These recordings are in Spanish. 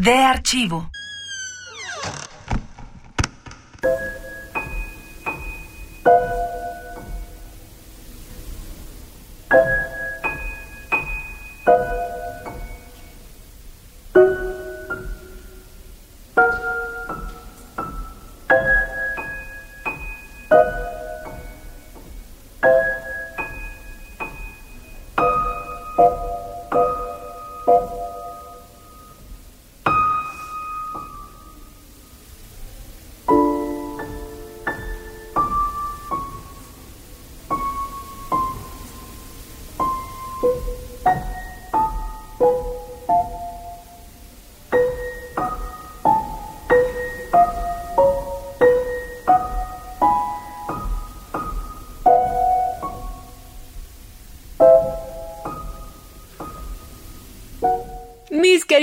De archivo.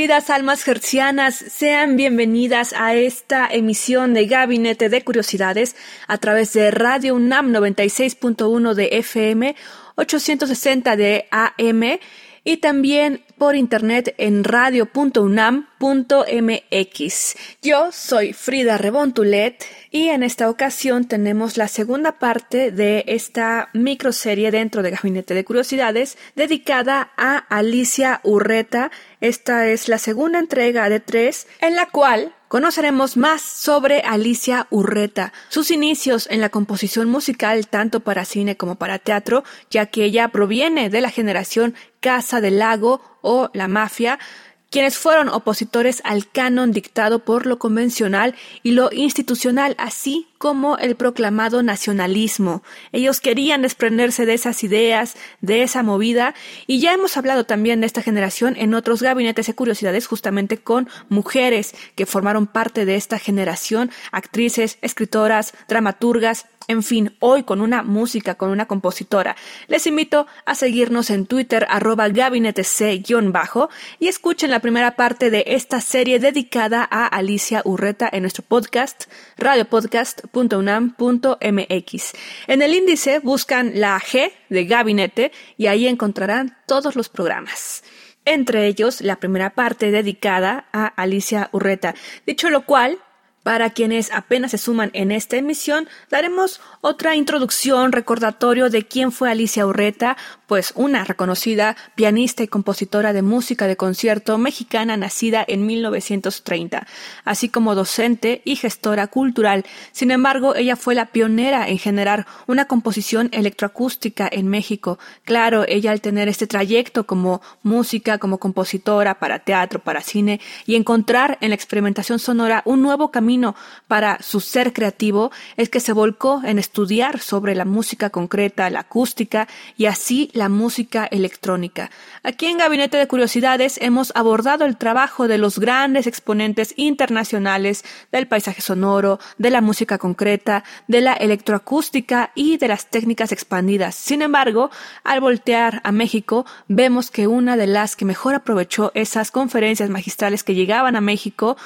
Queridas almas hercianas, sean bienvenidas a esta emisión de Gabinete de Curiosidades a través de Radio UNAM 96.1 de FM, 860 de AM y también por internet en radio.unam.mx. Yo soy Frida Rebontulet y en esta ocasión tenemos la segunda parte de esta microserie dentro de Gabinete de Curiosidades dedicada a Alicia Urreta. Esta es la segunda entrega de tres en la cual Conoceremos más sobre Alicia Urreta, sus inicios en la composición musical tanto para cine como para teatro, ya que ella proviene de la generación Casa del Lago o La Mafia, quienes fueron opositores al canon dictado por lo convencional y lo institucional, así como el proclamado nacionalismo. Ellos querían desprenderse de esas ideas, de esa movida, y ya hemos hablado también de esta generación en otros gabinetes de curiosidades, justamente con mujeres que formaron parte de esta generación, actrices, escritoras, dramaturgas, en fin, hoy con una música, con una compositora. Les invito a seguirnos en Twitter arroba gabinetec-bajo y escuchen la primera parte de esta serie dedicada a Alicia Urreta en nuestro podcast, radiopodcast.unam.mx. En el índice buscan la G de gabinete y ahí encontrarán todos los programas entre ellos la primera parte dedicada a Alicia Urreta. Dicho lo cual, para quienes apenas se suman en esta emisión, daremos otra introducción, recordatorio de quién fue Alicia Urreta, pues una reconocida pianista y compositora de música de concierto mexicana nacida en 1930, así como docente y gestora cultural. Sin embargo, ella fue la pionera en generar una composición electroacústica en México. Claro, ella al tener este trayecto como música, como compositora para teatro, para cine y encontrar en la experimentación sonora un nuevo camino para su ser creativo es que se volcó en estudiar sobre la música concreta, la acústica y así la música electrónica. Aquí en Gabinete de Curiosidades hemos abordado el trabajo de los grandes exponentes internacionales del paisaje sonoro, de la música concreta, de la electroacústica y de las técnicas expandidas. Sin embargo, al voltear a México, vemos que una de las que mejor aprovechó esas conferencias magistrales que llegaban a México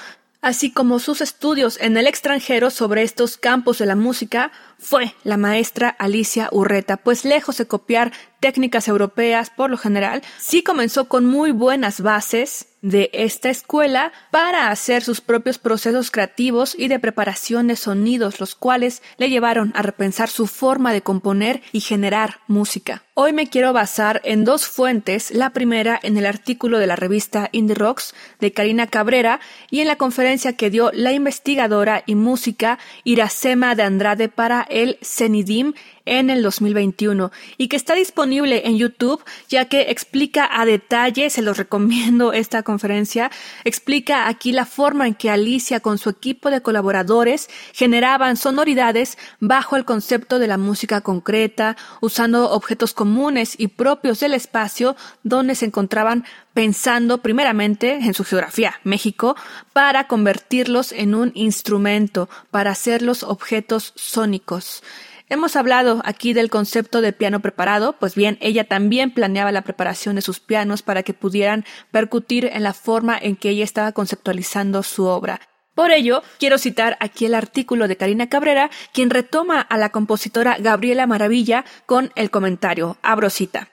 así como sus estudios en el extranjero sobre estos campos de la música, fue la maestra Alicia Urreta, pues lejos de copiar técnicas europeas por lo general, sí comenzó con muy buenas bases de esta escuela para hacer sus propios procesos creativos y de preparación de sonidos, los cuales le llevaron a repensar su forma de componer y generar música. Hoy me quiero basar en dos fuentes, la primera en el artículo de la revista Indie Rocks de Karina Cabrera y en la conferencia que dio la investigadora y música Iracema de Andrade para el CENIDIM en el 2021 y que está disponible en YouTube ya que explica a detalle, se los recomiendo esta conferencia, explica aquí la forma en que Alicia con su equipo de colaboradores generaban sonoridades bajo el concepto de la música concreta, usando objetos comunes y propios del espacio donde se encontraban pensando primeramente en su geografía, México, para convertirlos en un instrumento, para hacerlos objetos sónicos. Hemos hablado aquí del concepto de piano preparado, pues bien, ella también planeaba la preparación de sus pianos para que pudieran percutir en la forma en que ella estaba conceptualizando su obra. Por ello, quiero citar aquí el artículo de Karina Cabrera, quien retoma a la compositora Gabriela Maravilla con el comentario, abro cita.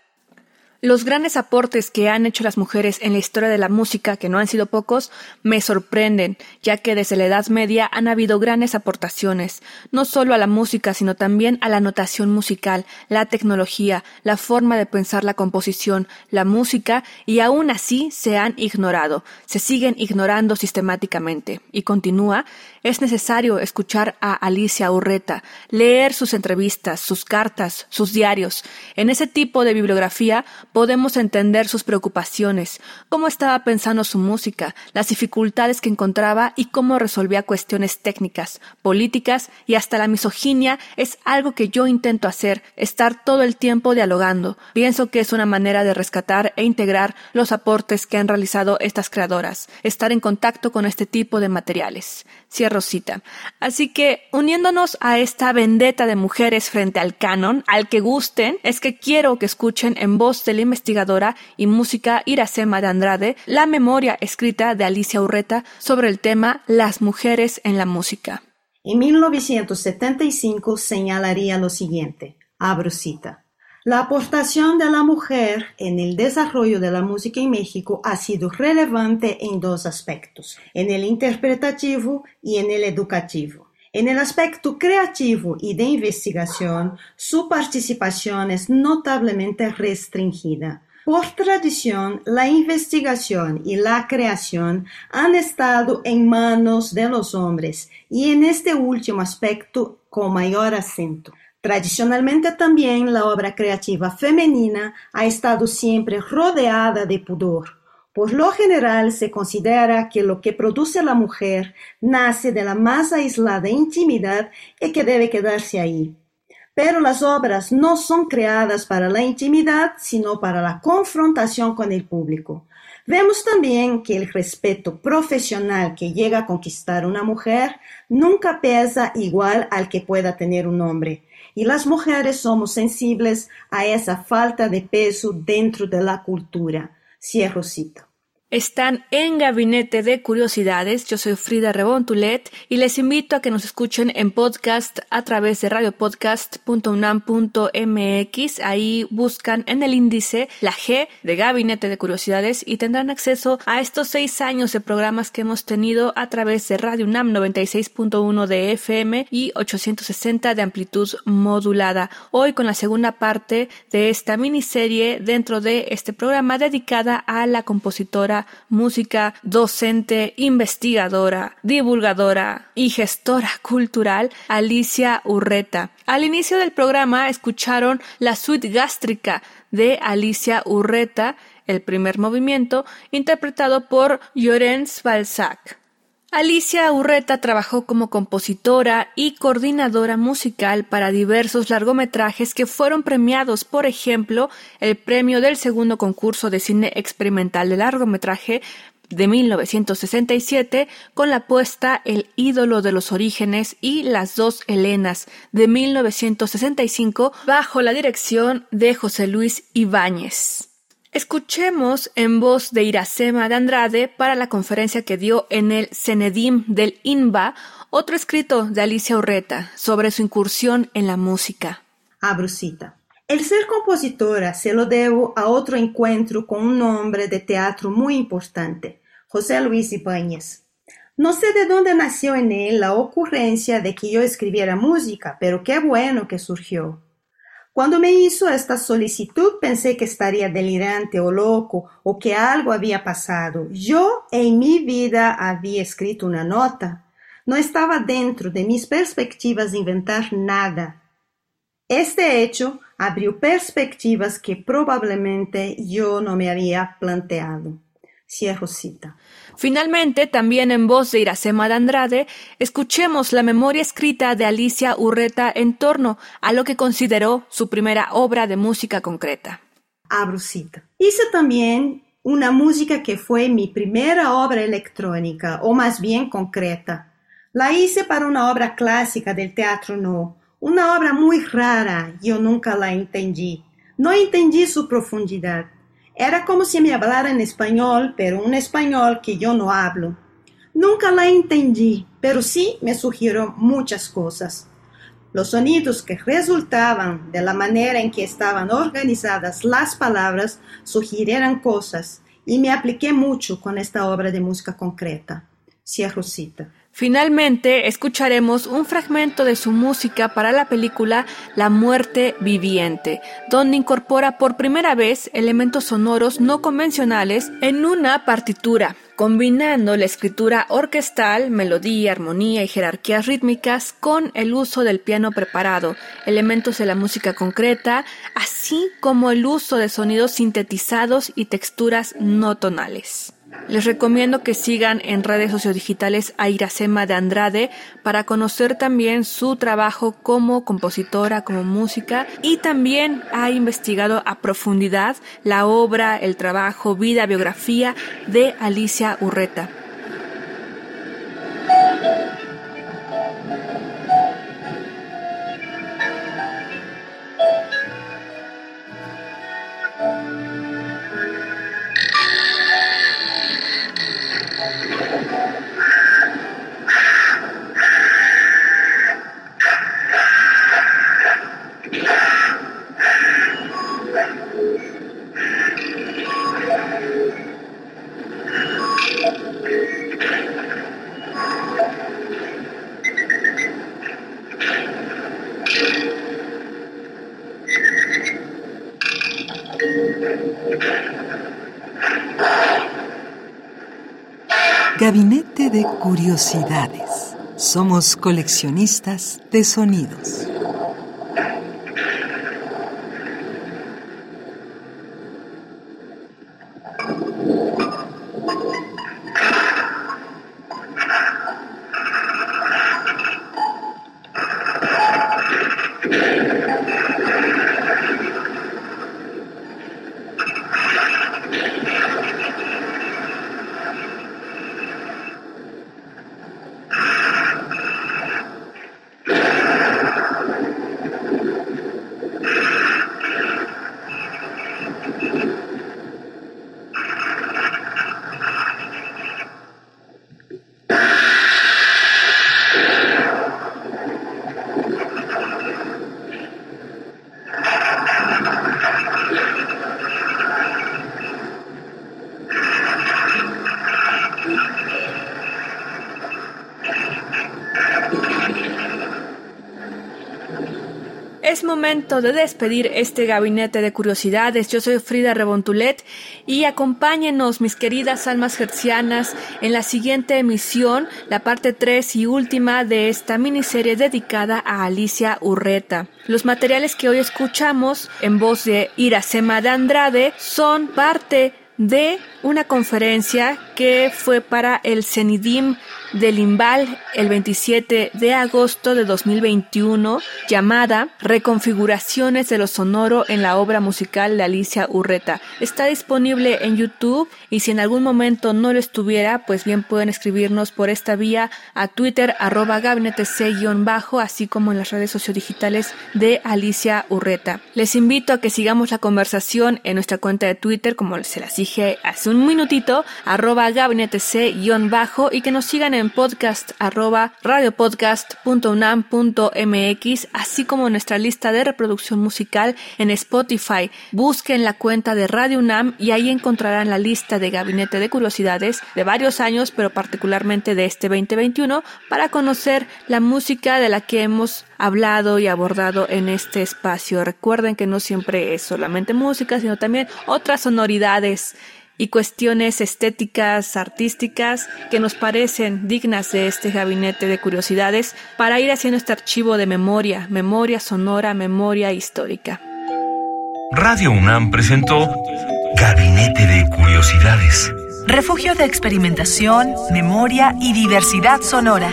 Los grandes aportes que han hecho las mujeres en la historia de la música, que no han sido pocos, me sorprenden, ya que desde la Edad Media han habido grandes aportaciones, no solo a la música, sino también a la notación musical, la tecnología, la forma de pensar la composición, la música, y aún así se han ignorado, se siguen ignorando sistemáticamente. Y continúa, es necesario escuchar a Alicia Urreta, leer sus entrevistas, sus cartas, sus diarios. En ese tipo de bibliografía podemos entender sus preocupaciones, cómo estaba pensando su música, las dificultades que encontraba y cómo resolvía cuestiones técnicas, políticas y hasta la misoginia es algo que yo intento hacer, estar todo el tiempo dialogando. Pienso que es una manera de rescatar e integrar los aportes que han realizado estas creadoras, estar en contacto con este tipo de materiales. Cierro cita. Así que, uniéndonos a esta vendetta de mujeres frente al canon, al que gusten, es que quiero que escuchen en voz de la investigadora y música Iracema de Andrade la memoria escrita de Alicia Urreta sobre el tema Las mujeres en la música. En 1975 señalaría lo siguiente, abro cita. La aportación de la mujer en el desarrollo de la música en México ha sido relevante en dos aspectos, en el interpretativo y en el educativo. En el aspecto creativo y de investigación, su participación es notablemente restringida. Por tradición, la investigación y la creación han estado en manos de los hombres y en este último aspecto con mayor acento. Tradicionalmente también la obra creativa femenina ha estado siempre rodeada de pudor. Por lo general se considera que lo que produce la mujer nace de la más aislada intimidad y que debe quedarse ahí. Pero las obras no son creadas para la intimidad, sino para la confrontación con el público. Vemos también que el respeto profesional que llega a conquistar una mujer nunca pesa igual al que pueda tener un hombre y las mujeres somos sensibles a esa falta de peso dentro de la cultura. Cierro cita. Están en Gabinete de Curiosidades. Yo soy Frida Rebontulet y les invito a que nos escuchen en podcast a través de radiopodcast.unam.mx. Ahí buscan en el índice la G de Gabinete de Curiosidades y tendrán acceso a estos seis años de programas que hemos tenido a través de Radio UNAM 96.1 de FM y 860 de amplitud modulada. Hoy con la segunda parte de esta miniserie dentro de este programa dedicada a la compositora música, docente, investigadora, divulgadora y gestora cultural Alicia Urreta. Al inicio del programa escucharon la suite gástrica de Alicia Urreta, el primer movimiento, interpretado por Llorens Balzac. Alicia Urreta trabajó como compositora y coordinadora musical para diversos largometrajes que fueron premiados, por ejemplo, el premio del segundo concurso de cine experimental de largometraje de 1967 con la puesta El ídolo de los orígenes y Las dos Helenas de 1965 bajo la dirección de José Luis Ibáñez. Escuchemos en voz de Iracema de Andrade para la conferencia que dio en el Cenedim del INBA otro escrito de Alicia Urreta sobre su incursión en la música. Abrusita. El ser compositora se lo debo a otro encuentro con un hombre de teatro muy importante, José Luis Ibáñez. No sé de dónde nació en él la ocurrencia de que yo escribiera música, pero qué bueno que surgió. Cuando me hizo esta solicitud pensé que estaría delirante o loco o que algo había pasado. Yo en mi vida había escrito una nota. No estaba dentro de mis perspectivas inventar nada. Este hecho abrió perspectivas que probablemente yo no me había planteado. Cierro cita. Finalmente, también en voz de Iracema de Andrade, escuchemos la memoria escrita de Alicia Urreta en torno a lo que consideró su primera obra de música concreta. Abro cita. Hice también una música que fue mi primera obra electrónica, o más bien concreta. La hice para una obra clásica del teatro no, una obra muy rara, yo nunca la entendí. No entendí su profundidad. Era como si me hablara en español, pero un español que yo no hablo. Nunca la entendí, pero sí me sugirió muchas cosas. Los sonidos que resultaban de la manera en que estaban organizadas las palabras sugirieran cosas, y me apliqué mucho con esta obra de música concreta. Cierro cita. Finalmente, escucharemos un fragmento de su música para la película La muerte viviente, donde incorpora por primera vez elementos sonoros no convencionales en una partitura, combinando la escritura orquestal, melodía, armonía y jerarquías rítmicas con el uso del piano preparado, elementos de la música concreta, así como el uso de sonidos sintetizados y texturas no tonales. Les recomiendo que sigan en redes sociodigitales a Iracema de Andrade para conocer también su trabajo como compositora, como música y también ha investigado a profundidad la obra, el trabajo, vida, biografía de Alicia Urreta. Curiosidades. Somos coleccionistas de sonidos. Es momento de despedir este gabinete de curiosidades. Yo soy Frida Rebontulet y acompáñenos, mis queridas almas hercianas, en la siguiente emisión, la parte 3 y última de esta miniserie dedicada a Alicia Urreta. Los materiales que hoy escuchamos en voz de Iracema de Andrade son parte de una conferencia que fue para el CENIDIM del Imbal el 27 de agosto de 2021 llamada Reconfiguraciones de lo sonoro en la obra musical de Alicia Urreta. Está disponible en YouTube y si en algún momento no lo estuviera, pues bien pueden escribirnos por esta vía a Twitter arroba gabinete bajo así como en las redes sociodigitales de Alicia Urreta. Les invito a que sigamos la conversación en nuestra cuenta de Twitter como se las dije hace un minutito arroba gabinete bajo y que nos sigan en podcast arroba radiopodcast.unam.mx, así como nuestra lista de reproducción musical en Spotify. Busquen la cuenta de Radio UNAM y ahí encontrarán la lista de gabinete de curiosidades de varios años, pero particularmente de este 2021, para conocer la música de la que hemos hablado y abordado en este espacio. Recuerden que no siempre es solamente música, sino también otras sonoridades y cuestiones estéticas, artísticas, que nos parecen dignas de este gabinete de curiosidades para ir haciendo este archivo de memoria, memoria sonora, memoria histórica. Radio UNAM presentó Gabinete de Curiosidades. Refugio de experimentación, memoria y diversidad sonora.